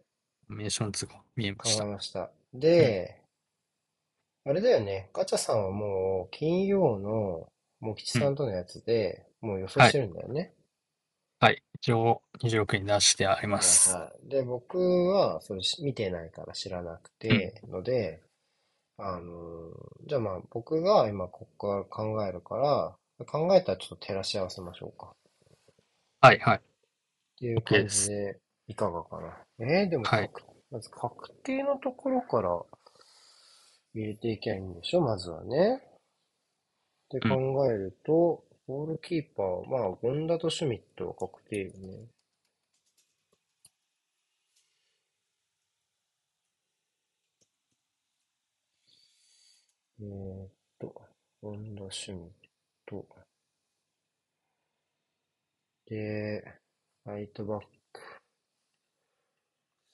メーション図が見えまし考えた。ました。で、あれだよね、ガチャさんはもう、金曜の、もう吉さんとのやつで、もう予想してるんだよね。はい。一応、26に出してありまはいす。はい。で、僕は、それし見てないから知らなくうん。て、ので、あの、じゃあまあ、僕が今ここから考えるから、考えたらちょっと照らし合わせましょうか。はい、はい。っていう感。じで、いかがかな。えー、でもはい。確、まず確定のところから入れていきゃいいんでしょ？まずはね。って考うん。えると、ゴールキーパー、まあ、権田とシュミットは確定よね。えーっと、権田、シュミット。で、ライトバック、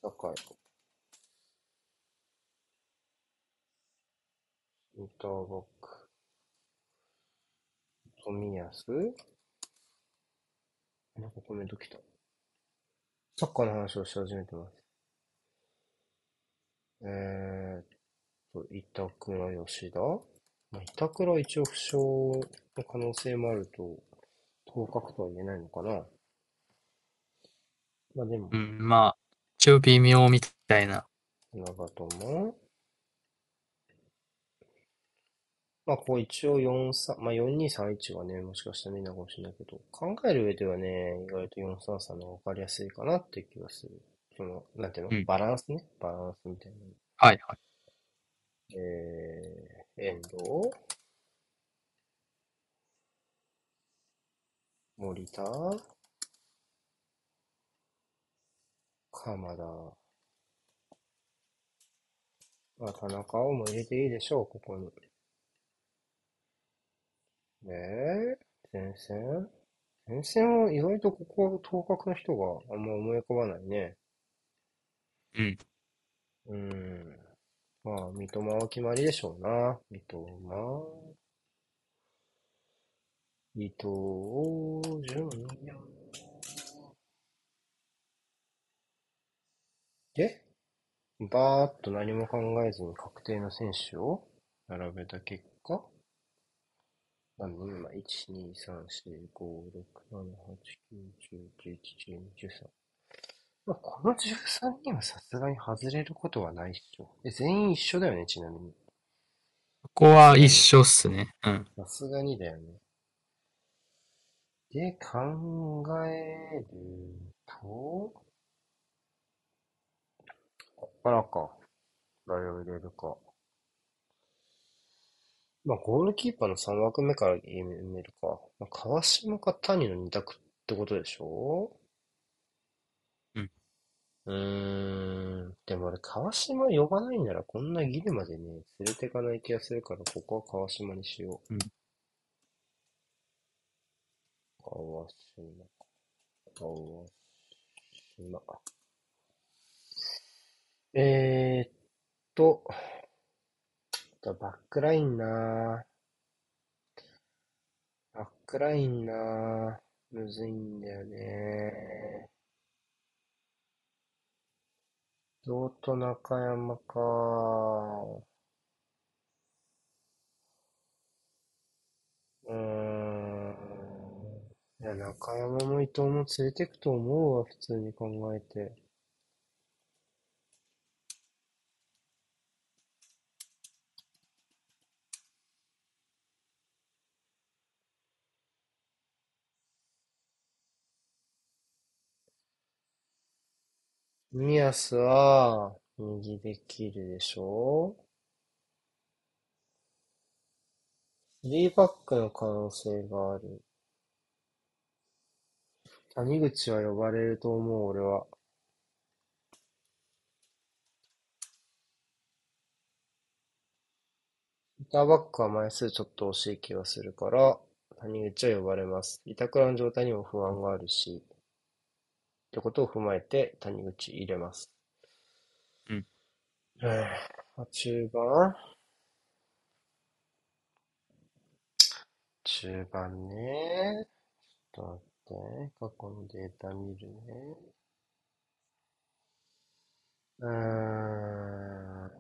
酒井、センターバック、冨安なんかコメント来た。サッカーの話をし始めてます。えー、板倉、吉田？まあ、板倉は一応負傷の可能性もあると、当確とは言えないのかな。まあでも、うん、まあ、一応微妙みたいな。長友？まあ、こう一応4-3、まあ4-2-3-1はね、もしかしたらみんなかもしれないけど、考える上ではね、意外と4-3-3の方が分かりやすいかなって気がする。その、なんていうの？うん。バランスね。バランスみたいな。はい、はい。えー、遠藤森田鎌田。まあ、田中をも入れていいでしょう、ここに。ねえ、前線？前線は意外とここは当確の人があんま思い浮かばないね。うん。うーん。まあ、三笘は決まりでしょうな。三笘、伊藤純。で、バーっと何も考えずに確定の選手を並べた結果、何人今、1、2、3、4、5、6、7、8、9、10、11、12、13。まあ、この13人はさすがに外れることはないっしょ。え、全員一緒だよね、ちなみに。ここ。は一緒っすね。うん。さすがにだよね。で、考えると、こっからか。誰を入れるか。まあ、ゴールキーパーの3枠目から決めるか。まあ、川島か谷の2択ってことでしょ？うん。うーん。でも俺、川島呼ばないならこんなギルまでね、連れてかない気がするから、ここは川島にしようん。う。川島、川島。えーっと、バックラインなバックラインなむずいんだよね。ゾウと中山か。うん。いや、中山も伊藤も連れてくと思うわ、普通に考えて。ミヤスは、右で切るでしょ？スリーバックの可能性がある。谷口は呼ばれると思う、俺は。センターバックは枚数ちょっと惜しい気がするから、谷口は呼ばれます。板倉の状態にも不安があるし、ってことを踏まえて谷口入れます。うん。えー、中盤中盤ね。ちょっと待って。過去のデータ見るね。うーん。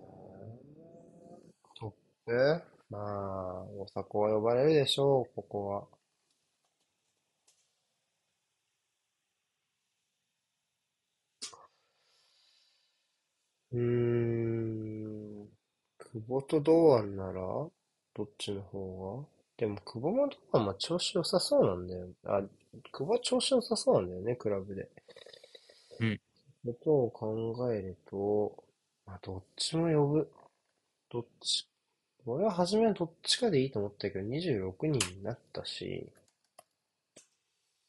トップまあ、大迫は呼ばれるでしょう、ここは。久保と堂安ならどっちの方が？でも久保も堂安も調子良さそうなんだよ。あ、久保は調子良さそうなんだよね、クラブで。うん。ことを考えると、まあ、どっちも呼ぶ。どっち、俺は初めはどっちかでいいと思ったけど、26人になったし、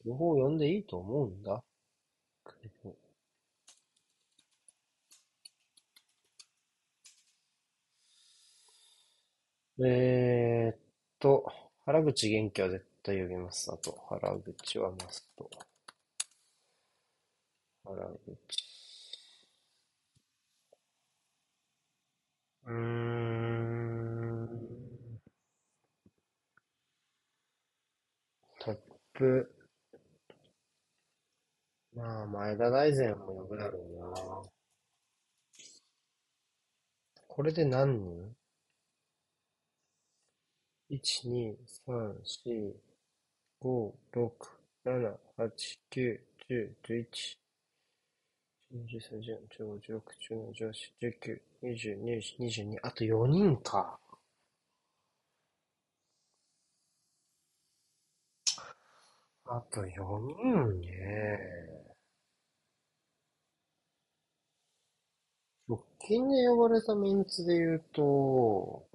両方呼んでいいと思うんだ。けどえーっと、原口元気は絶対呼びます。あと、原口はマスト。原口。うーん。トップ、まあ、前田大然も呼ぶだろうな。これで何人？?1、2、3、4、5、6、7、8、9、10、11、13、14、15、16、17、18、19、20、21、22、あと4人か。あと4人ね。直近で呼ばれたメンツで言うと、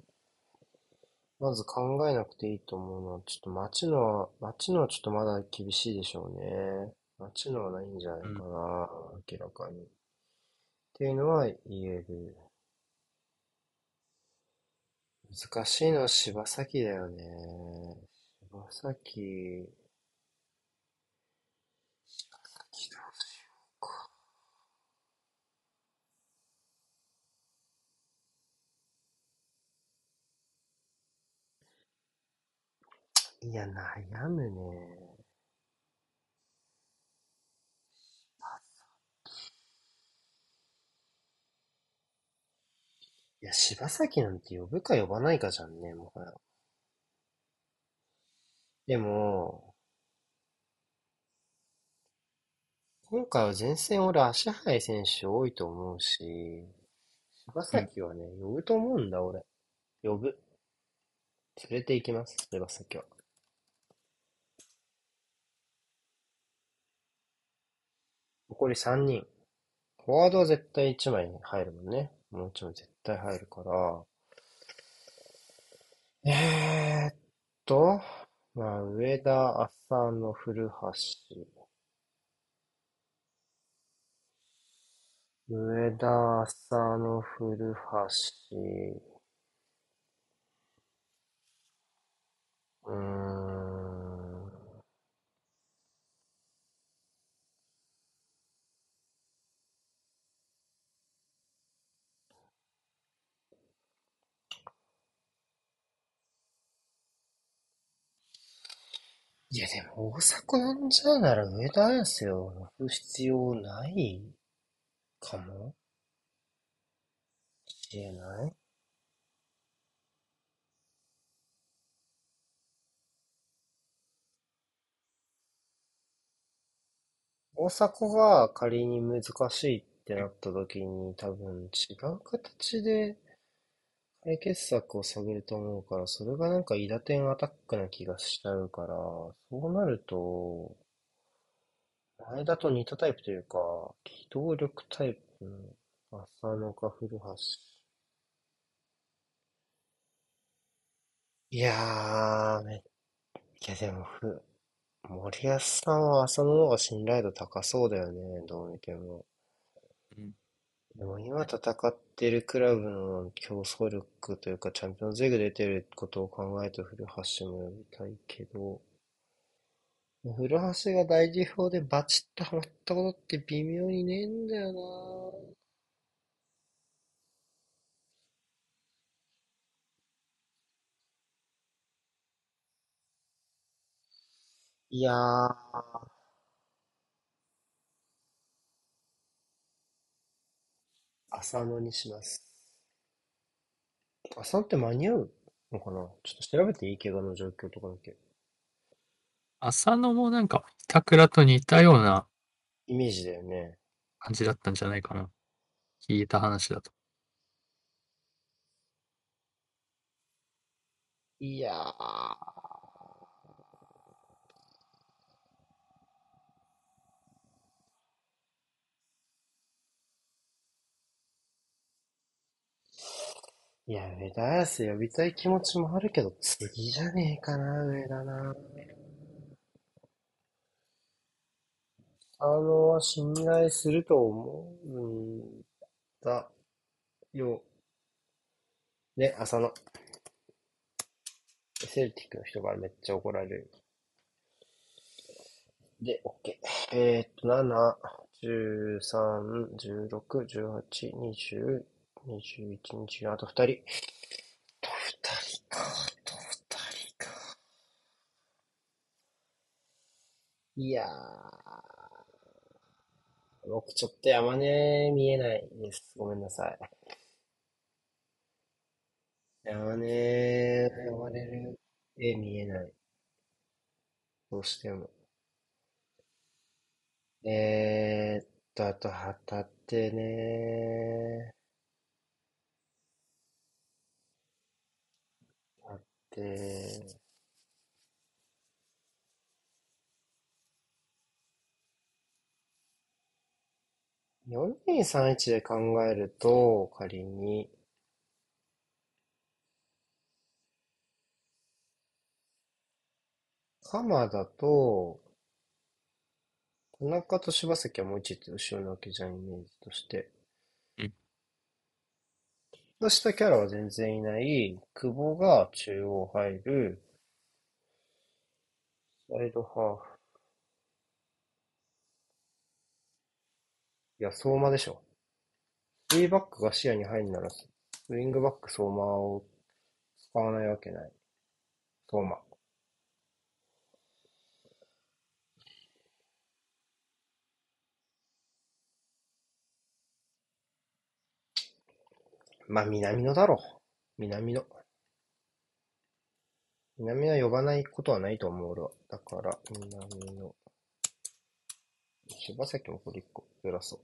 まず考えなくていいと思うのは、ちょっと街のは、街のはちょっとまだ厳しいでしょうね。街のはないんじゃないうん。かな、明らかに。っていうのは言える。難しいのは柴崎だよね。柴崎、柴崎どうしようか。いや、悩むね。いや、柴崎なんて呼ぶか呼ばないかじゃんね、もはや。でも、今回は前線俺足速い選手多いと思うし、柴。崎はね、呼ぶと思うんだ、俺。呼ぶ。連れて行きます、柴崎は。残り3人。フォワードは絶対1枚入るもんね。もう1枚絶対入るから。えーっと、まあ、上田、浅野、古橋。上田、浅野、古橋。うーん。いや、でも大迫呼んじゃなら上田綺世を乗る必要ない？かも。しれない？大迫が仮に難しいってなった時に多分違う形で解決策を探ると思うから、それがなんか韋駄天アタックな気がしちゃうから、そうなると、前田と似たタイプというか、機動力タイプの浅野か古橋。いやー、め、いやでもふ、森保さんは浅野の方が信頼度高そうだよね、どう見ても。うん。でも今戦ってるクラブの競争力というか、チャンピオンズリーグ出てることを考えると古橋も呼びたいけど、古橋が大事表でバチッとハマったことって微妙にねえんだよな。いやー、浅野にします。浅野って間に合うのかな？ちょっと調べていい怪我の状況とかだけ。浅野もなんか、板倉と似たようなイメージだよね。感じだったんじゃないかな。聞いた話だと。いやー。いや、上田綺世呼びたい気持ちもあるけど、次じゃねえかな、上田な。あの、信頼すると思うんだよ。で、浅野。セルティックの人からめっちゃ怒られる。で、OK。えーっと、7、13、16、18、20、21、22、あと2人。と2人か、あと2人か。いやー、僕ちょっと山根見えないです。ごめんなさい。山根呼ばれる絵見えない。どうしても。えーっと、あと旗手ね。4231で考えると、仮に、鎌田と、田中と柴崎はもう一って後ろなわけじゃん、イメージとして。としたキャラは全然いない、久保が中央入る、サイドハーフ。いや、相馬でしょ。3バックが視野に入るなら、ウィングバック相馬を使わないわけない。相馬。まあ、南野だろう。南野。南野呼ばないことはないと思う、俺は。だから、南野。柴崎もこれ一個、偉そう。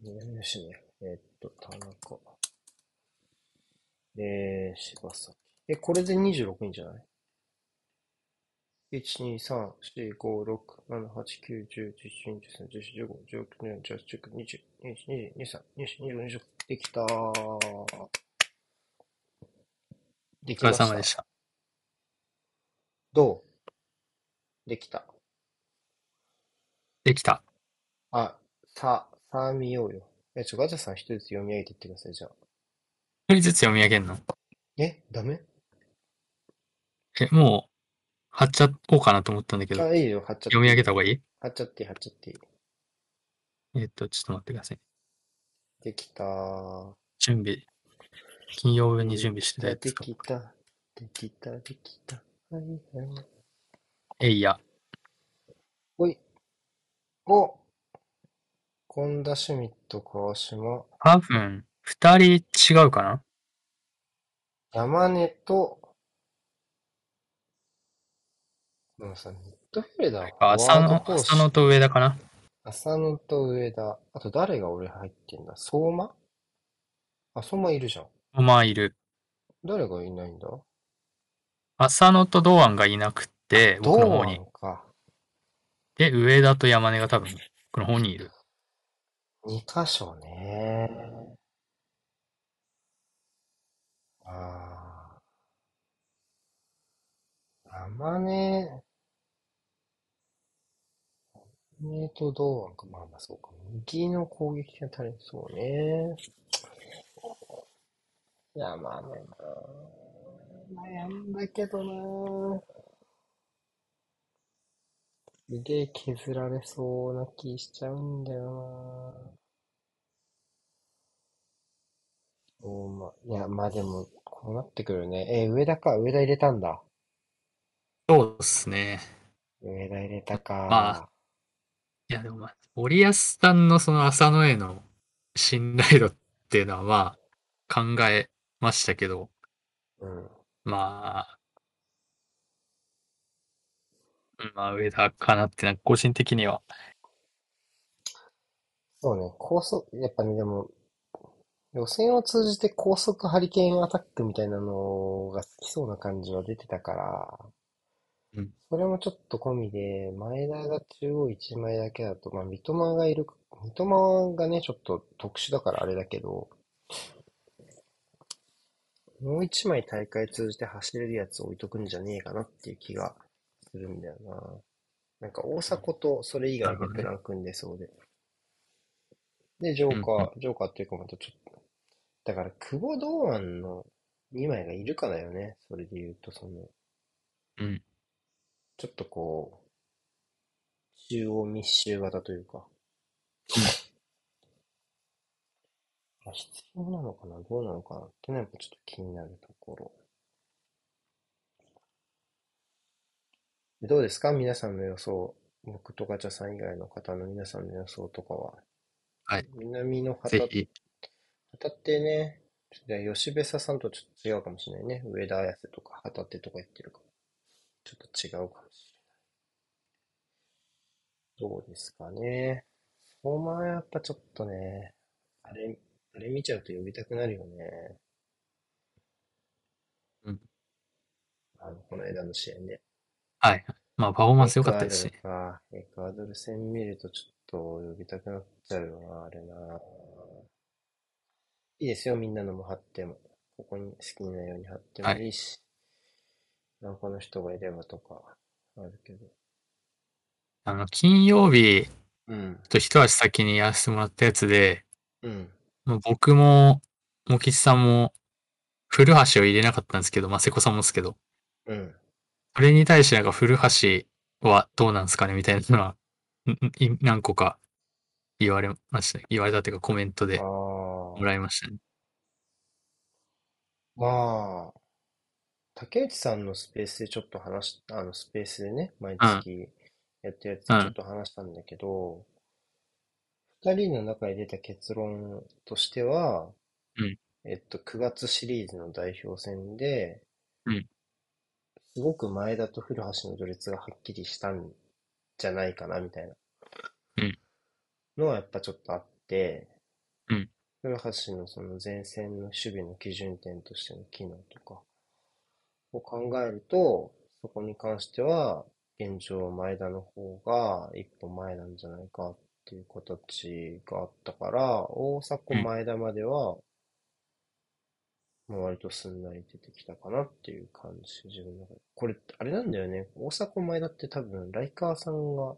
南野しね。えーっと、田中。えー、柴崎。え、これで26人じゃない？?1、2、3、4、5、6、7、8、9、10、11、12、13、14、15、16、17、18、19、20、21、22、23、24、25。できたー。でお疲れきました。様でした。どうできた。できた。あ、さ、さあ見ようよ。え、ちょ、ガチャさん一人ずつ読み上げていってください、じゃあ。一人ずつ読み上げんのえ、ダメえ、もう、貼っちゃおうかなと思ったんだけど、あ、いいよ、貼っちゃっ読みていいよ。上げた方がいい？貼っちゃって貼っちゃって。えっと、ちょっと待ってください。できたー。準備、金曜分に準備してたやつが。きた。できた、できた。はいはい。えいや。おい。お本田シュミット、川島、多分、二人違うかな？山根と、でもさ、ミッドフィルダー、フォワード浅野。浅野と上田かな？浅野と上田。あと誰が俺入ってんだ？相馬？あ、相馬いるじゃん。まあ、いる。誰がいないんだ？浅野と堂安がいなくあ、て、僕の堂方に。安か。で、上田と山根が多分、僕の方にいる。二箇所ね。ああ、山根、山根と堂安か。まあまあそうか。右の攻撃が足りそうね。山根な。悩んだけどな。すげえ削られそうな気しちゃうんだよな。おま、いや、まあでも、こうなってくるね。えー上田か。上田入れたんだ。そうですね。上田入れたまあ、か。いやでもまあ、森保さんのその浅野への信頼度っていうのはまあ、考えましたけど、うん。まあ、うんまあ、上田かなってな、個人的には。そうね、高速、やっぱね、でも、予選を通じて高速ハリケーンアタックみたいなのが好きそうな感じは出てたから、うん。それもちょっと込みで、前田が中央一枚だけだと、まあ、三笘がいる、三笘がね、ちょっと特殊だからあれだけど、もう一枚大会通じて走れるやつ置いとくんじゃねえかなっていう気がするんだよな。なんか大迫とそれ以外でプラン組んでそうで。で、ジョーカー、ジョーカーっていうかまたちょっと、だから久保堂安の2枚がいるかだよね。それで言うと、その、うん。ちょっとこう、中央密集型というか。まあ必要なのかな？どうなのかな？ってのはやっぱちょっと気になるところ。でどうですか？皆さんの予想。僕とガチャさん以外の方の皆さんの予想とかは。はい。南の旗ぜひ、旗ってね、吉部佐さんとちょっと違うかもしれないね。上田綺世とか旗手とか言ってるから。ちょっと違うかもしれない。どうですかね。相馬はやっぱちょっとね、あれ、あれ見ちゃうと呼びたくなるよね。うん。あの、この間の試合ね。はい。まあ、パフォーマンエス良かったですし。か。エクアドル戦見るとちょっと呼びたくなっちゃうよな、あれな。いいですよ、みんなのも貼っても。ここに好きなように貼ってもいいし。なんかの人がいればとか、あるけど。あの、金曜日うん。と一足先にやらせてもらったやつで、うん。まあ僕も、もきちさんも、古橋を入れなかったんですけど、まあ、瀬古さんもですけど、うん。それに対してなんか古橋はどうなんですかねみたいなのは、何個か言われました。言われたっていうかコメントあでもあ。らいましたね。まあ、竹内さんのスペースでちょっと話し、あの、スペースでね、毎うん。月やってるやつうん。でちょっと話したんだけど、二人の中で出た結論としては、うん。えっと、9月シリーズの代表戦で、うん。すごく前田と古橋の序列がはっきりしたんじゃないかな、みたいなうん。のはやっぱちょっとあって、うん。古橋のその前線の守備の基準点としての機能とかを考えると、そこに関しては、現状前田の方が一歩前なんじゃないかっていう形があったから、大迫うん。前田までは、まあ割とすんなり出てきたかなっていう感じ、自分の中で。これ、あれなんだよね。大迫前田って多分、ライカーさんが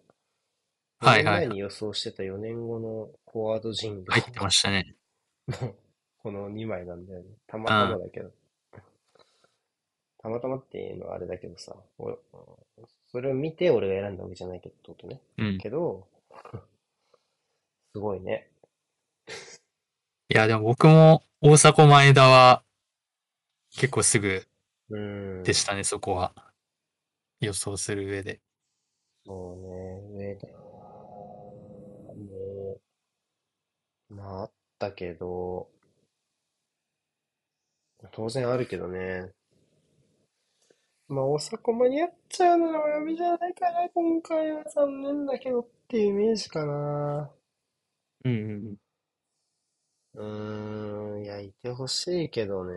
4はいはいはい。年前に予想してた4年後のフォワード陣入ってましたね。のこの2枚なんだよね。たまうん。たまだけど。たまたまっていうのはあれだけどさ、俺それを見て俺が選んだわけじゃないけど、ってことね。うん。けど、すごいね。いや、でも僕も大迫前田は結構すぐうーん。でしたね、そこは。予想する上で。そうね、上田も、まああったけど、当然あるけどね。まあ、大迫間に合っちゃうのがお読みじゃないかな、今回は残念だけどっていうイメージかな。うんうんうーん、いや、いてほしいけどね。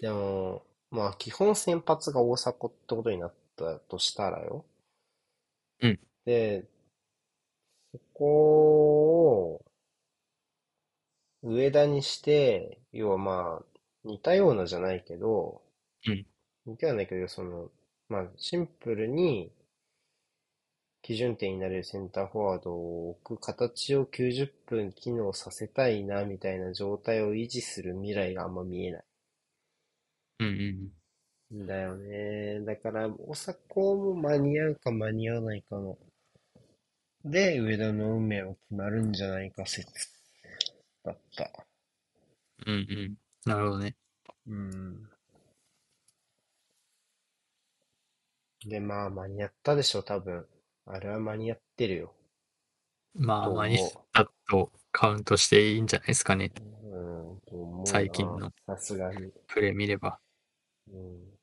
でも、まあ、基本先発が大迫ってことになったとしたらよ。うん。で、そこを上田にして、要はまあ、似たようなじゃないけど、うん。似たようなけど、その、まあ、シンプルに基準点になれるセンターフォワードを置く形を90分機能させたいな、みたいな状態を維持する未来があんま見えない。うんうんんだよね。だから、大迫も間に合うか間に合わないかの。で、上田の運命は決まるんじゃないか説だった。うん。うんうん。なるほどね。うん。で、まあ、間に合ったでしょ、多分。あれは間に合ってるよ。まあ、と間に合思ったとカウントしていいんじゃないですかね。う。うん。最近のさすがに。プレー見れば。うん。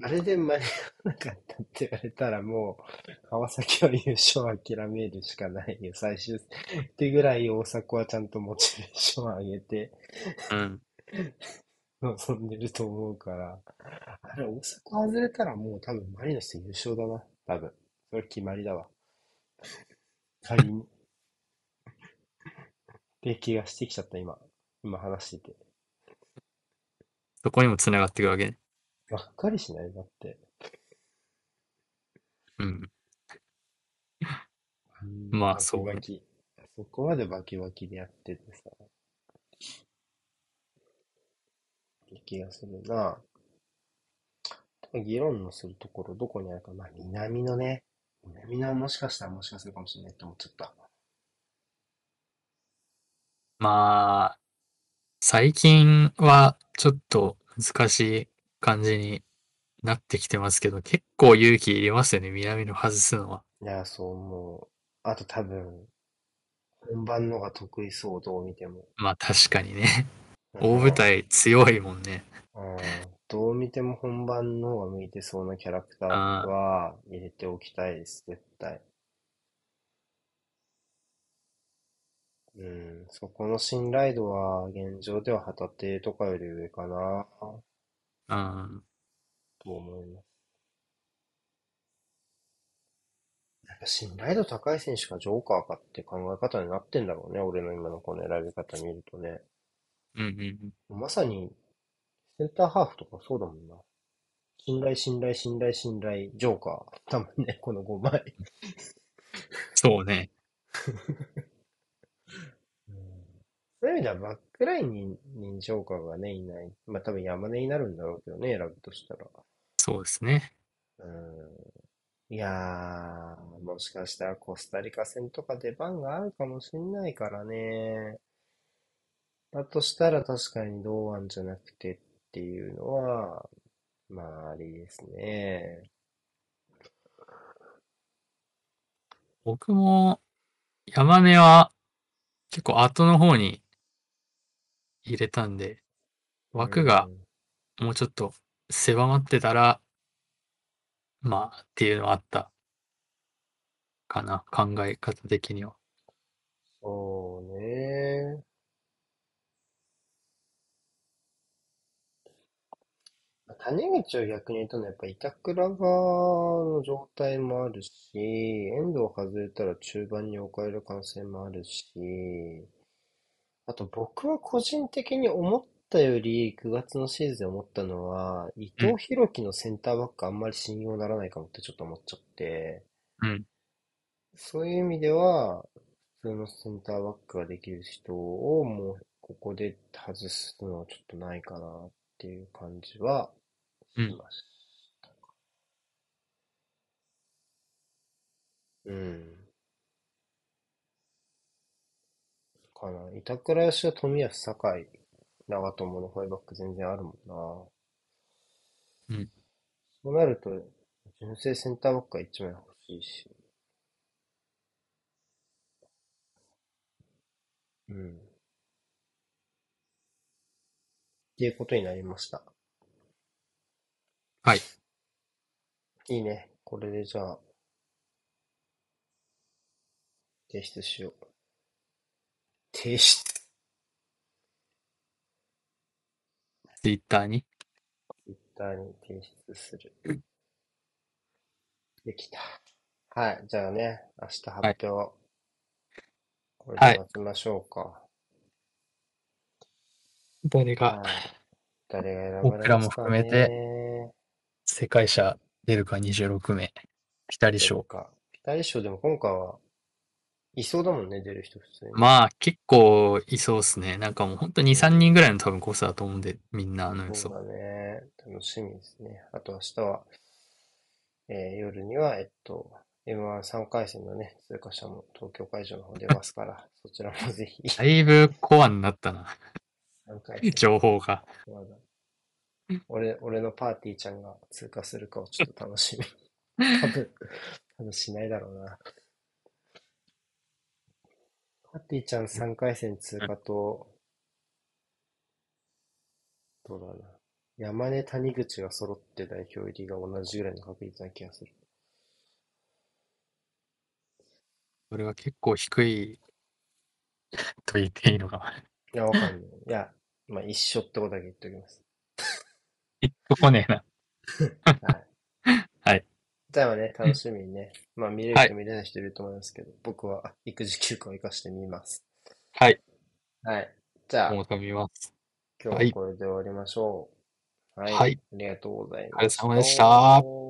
あれで間に合わなかったって言われたらもう、川崎は優勝諦めるしかないよ。最終ってぐらい大迫はちゃんとモチベーション上げてうん。臨んでると思うから。あれ、大迫外れたらもう多分マリノス優勝だな。多分。それ決まりだわ。仮に。って気がしてきちゃった、今。今話してて。そこにも繋がってくるわけね。がっかりしないだって。うん。うんまあバキそうねバキ。そこまでバキバキでやっててさ。って気がするな。議論のするところ、どこにあるか。まあ、南のね。南のもしかしたらもしかするかもしれないって思っちゃった。まあ、最近はちょっと難しい感じになってきてますけど、結構勇気いりますよね、南の外すのは。いや、そう思う。あと多分、本番のが得意そう、どう見ても。まあ確かにね。大舞台強いもんね。うんどう見ても本番の方が向いてそうなキャラクターは入れておきたいです、絶対。うん、そこの信頼度は現状では旗手とかより上かなうん。と思います。やっぱ信頼度高い選手がジョーカーかって考え方になってんだろうね、俺の今のこの選び方見るとね。うんうんうん。まさに、センターハーフとかそうだもんな。信頼、信頼、信頼、信頼、ジョーカー。多分ね、この5枚。そうね。そういう意味ではバックラインににジョーカーがね、いない。まあ多分山根になるんだろうけどね、選ぶとしたら。そうですね。うん。いやー、もしかしたらコスタリカ戦とか出番があるかもしんないからね。だとしたら確かに堂安じゃなくてっていうのは、まあありですね。僕も山根は結構後の方に入れたんで、枠がもうちょっと狭まってたら、まあっていうのはあったかな、考え方的には。そうね。谷口を逆に言うとね、やっぱ板倉側の状態もあるし、遠藤外れたら中盤に置かれる可能性もあるし、あと僕は個人的に思ったより9月のシーズンで思ったのは、伊藤洋輝のセンターバックあんまり信用ならないかもってちょっと思っちゃって、うん。そういう意味では、普通のセンターバックができる人をもうここで外すのはちょっとないかなっていう感じはしました。うん。かな。板倉吉田、冨安、酒井、長友のファイバック全然あるもんな。うん。そうなると、純正センターバックが一枚欲しいし。うん。っていうことになりました。はい。いいね。これでじゃあ、提出しよう。提出。ツイッターに？ツイッターに提出する。できた。はい。じゃあね、明日発表。これで待ちましょうか。誰が？はい。誰が選ばれ僕らも含めね。世界者出るか？26名。ピタリ賞。か。ピタリ賞でも今回は、いそうだもんね、出る人普通に。まあ結構いそうっすね。なんかもう本当に2、3人ぐらいの多分コースだと思うんで、みんなあの予想。そうだね。楽しみですね。あと明日は、えー夜には、えっと、M13 回戦のね、通過者も東京会場の方出ますから、そちらもぜひ、だいぶコアになったな。3回戦？情報が。まだ俺、俺のパーティーちゃんが通過するかをちょっと楽しみ。多分、多分しないだろうな。パーティーちゃん3回戦通過と、どうだろうな。山根、谷口が揃って代表入りが同じぐらいの確率な気がする。それは結構低い と言っていいのか。いや、わかんない。いや、まあ一緒ってことだけ言っておきます。一個来ねえな。はい。はい。じゃあね、楽しみにね。まあ見れるはい人見れない人いると思いますけど、僕は育児休暇を生かしてみます。はい。はい。じゃあ、もう見ます。今日はこれで終わりましょう。はい。はいありがとうございまお疲れ様でした。